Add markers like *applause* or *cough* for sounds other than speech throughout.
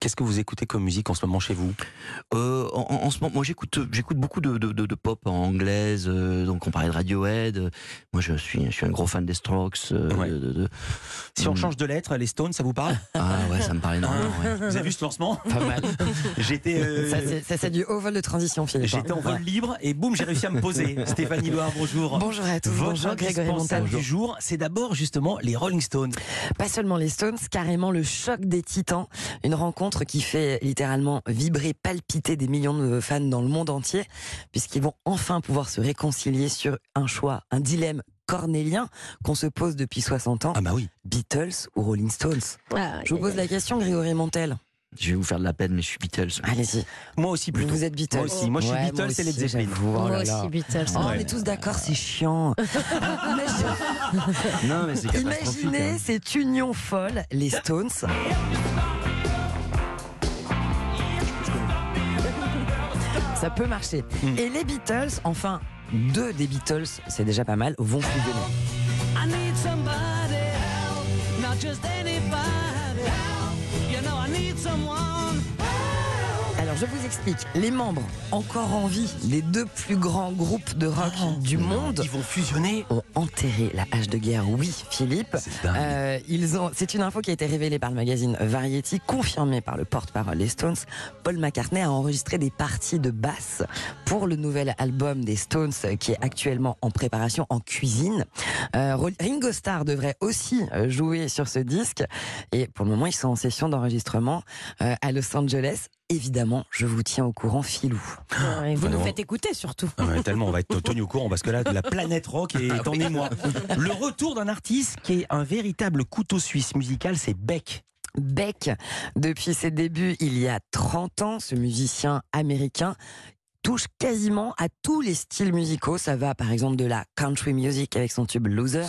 Qu'est-ce que vous écoutez comme musique en ce moment chez vous? Euh, en, en, ce moment, moi j'écoute, j'écoute beaucoup de, de, de, de, pop en anglaise. Euh, donc on parlait de Radiohead. Moi je suis, je suis un gros fan des Strokes. Euh, Ouais. de, Si on Mm. change de lettres, les Stones, ça vous parle? Ah ouais, ça me paraît énormément. ouais. Vous avez vu ce lancement? Pas mal. *laughs* J'étais euh, Ça, c'est- ça, c'est du haut vol de transition, Philippe. j'étais en vol libre et boum, j'ai réussi à me poser. *laughs* Stéphanie Loire, bonjour. Bonjour à tous, Votre bonjour Grégory Montal. du jour, c'est d'abord justement les Rolling Stones. Pas seulement les Stones, carrément le choc des titans. Une rencontre qui fait littéralement vibrer, palpiter des millions de fans dans le monde entier, puisqu'ils vont enfin pouvoir se réconcilier sur un choix, un dilemme cornélien qu'on se pose depuis 60 ans. Ah bah oui. Beatles ou Rolling Stones? Je vous pose la question, Grégory Montel. Je vais vous faire de la peine, mais je suis Beatles. Allez-y, Moi aussi plutôt. vous êtes Beatles. Moi aussi, moi je suis Ouais, Beatles moi et Led aussi, Zeppelin. oh Moi là là. aussi, Beatles. Oh, Ouais. On est tous d'accord, c'est chiant. *laughs* Imagine- Non, mais c'est catastrophique. Imaginez hein. cette union folle, les Stones. Ça peut marcher. Et les Beatles, enfin deux des Beatles, c'est déjà pas mal, vont fusionner. Need Alors je vous explique, les membres encore en vie des deux plus grands groupes de rock du monde Ils vont fusionner. ont enterré la hache de guerre, oui Philippe. C'est dingue. Euh, ils ont, c'est une info qui a été révélée par le magazine Variety, confirmée par le porte-parole des Stones. Paul McCartney a enregistré des parties de basse pour le nouvel album des Stones euh, qui est actuellement en préparation en cuisine. Euh, Ringo Starr devrait aussi euh, jouer sur ce disque et pour le moment ils sont en session d'enregistrement à Los Angeles. Évidemment, je vous tiens au courant, Filou. Ouais, vous Enfin, nous non. faites écouter surtout. Ah ouais, tellement on va être tenu au courant parce que là la planète rock est en émoi. Le retour d'un artiste qui est un véritable couteau suisse musical, c'est Beck. Beck, depuis ses débuts il y a 30 ans, ce musicien américain touche quasiment à tous les styles musicaux. Ça va par exemple de la country music avec son tube Loser.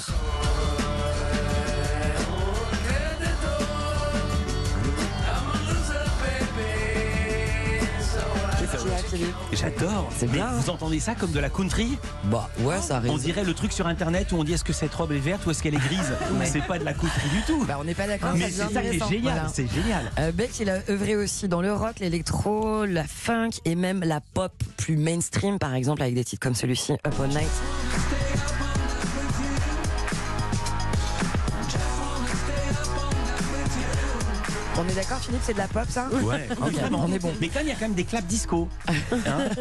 J'adore. C'est bien, Vous entendez ça comme de la country Bah ouais, ça On dirait le truc sur internet où on dit est-ce que cette robe est verte ou est-ce qu'elle est grise *laughs* C'est pas de la country du tout. Bah on n'est pas d'accord. Mais ça c'est ça qui est intéressant. génial, Voilà. c'est génial. Euh, Beck, il a œuvré aussi dans le rock, l'électro, la funk et même la pop plus mainstream, par exemple avec des titres comme celui-ci, Up All Night. On est d'accord, Philippe, c'est de la pop, ça Ouais, vraiment. on est bon. Mais quand il y a quand même des claps disco, *laughs* hein,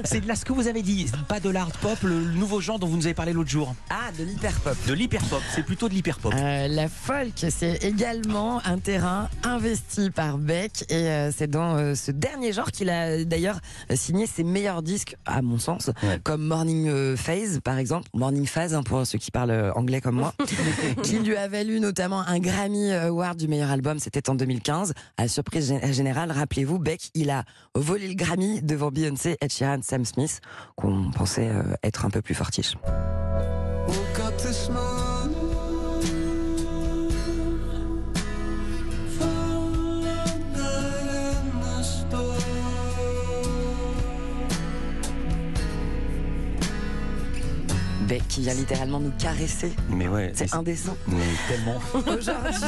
c'est de là ce que vous avez dit, pas de l'art pop, le nouveau genre dont vous nous avez parlé l'autre jour. Ah, de l'hyper pop. De l'hyper pop, c'est plutôt de l'hyper pop. Euh, la folk, c'est également un terrain investi par Beck et euh, c'est dans euh, ce dernier genre qu'il a d'ailleurs signé ses meilleurs disques, à mon sens, Ouais. comme Morning Phase par exemple, Morning Phase hein, pour ceux qui parlent anglais comme moi, *laughs* qui lui a valu notamment un Grammy Award du meilleur album, c'était en 2015. À surprise gé- générale, rappelez-vous, Beck, il a volé le Grammy devant Beyoncé, Ed Sheeran, Sam Smith, qu'on pensait euh, être un peu plus fortiche. Qui vient littéralement nous caresser. Mais ouais, C'est indécent. mais tellement. *laughs* Aujourd'hui.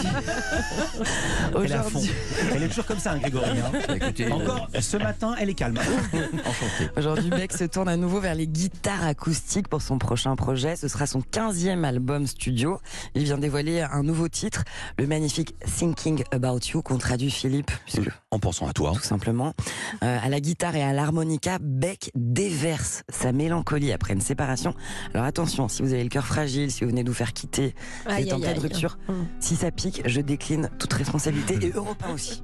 Aujourd'hui. Elle est toujours comme ça, hein, Grégory. hein. Écoutez, Encore ce matin, elle est calme. *laughs* enchanté. Aujourd'hui, Beck se tourne à nouveau vers les guitares acoustiques pour son prochain projet. Ce sera son 15e album studio. Il vient dévoiler un nouveau titre, le magnifique Thinking About You, qu'on traduit Philippe, puisque En pensant à toi. tout simplement. Euh, à la guitare et à l'harmonica, Beck déverse sa mélancolie après une séparation. Alors attention, si vous avez le cœur fragile, si vous venez de vous faire quitter, si vous êtes en aïe, cas de aïe. rupture, Hum. si ça pique, je décline toute responsabilité et Europe 1 aussi.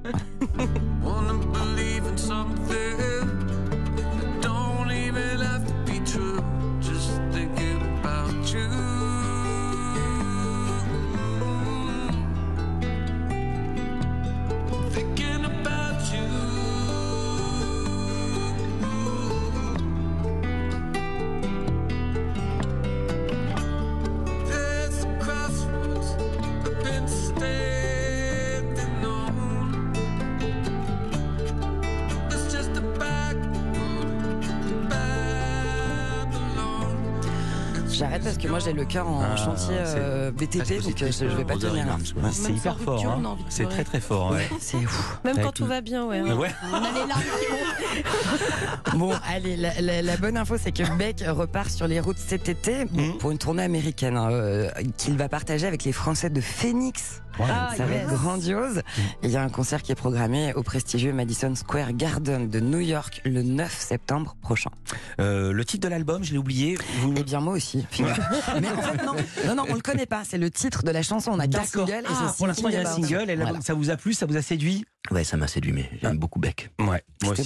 J'arrête parce que moi j'ai le cœur en Ah, chantier euh, BTP, donc euh, je vais pas tenir. C'est hyper fort. hein. C'est très très fort. ouais. *laughs* C'est ouf. Même Avec quand tout va bien, ouais. Ouais. On a les larmes qui montent. *laughs* Bon, allez, la, la- la bonne info, c'est que Beck repart sur les routes cet été Mhm. pour une tournée américaine hein, euh, qu'il va partager avec les Français de Phoenix. Ah, Ça va être grandiose. Il y a un concert qui est programmé au prestigieux Madison Square Garden de New York le 9 septembre prochain. Euh, le titre de l'album, je l'ai oublié. Vous... Eh bien, moi aussi. *laughs* Mais en fait, non, non, non, on le connaît pas. C'est le titre de la chanson. On a qu'un D'accord. single. et Ah, c'est pour l'instant, il y a un single. Et Voilà. ça vous a plu Ça vous a séduit? Ouais, ça m'a séduit, mais j'aime beaucoup Beck. Ouais. Moi aussi,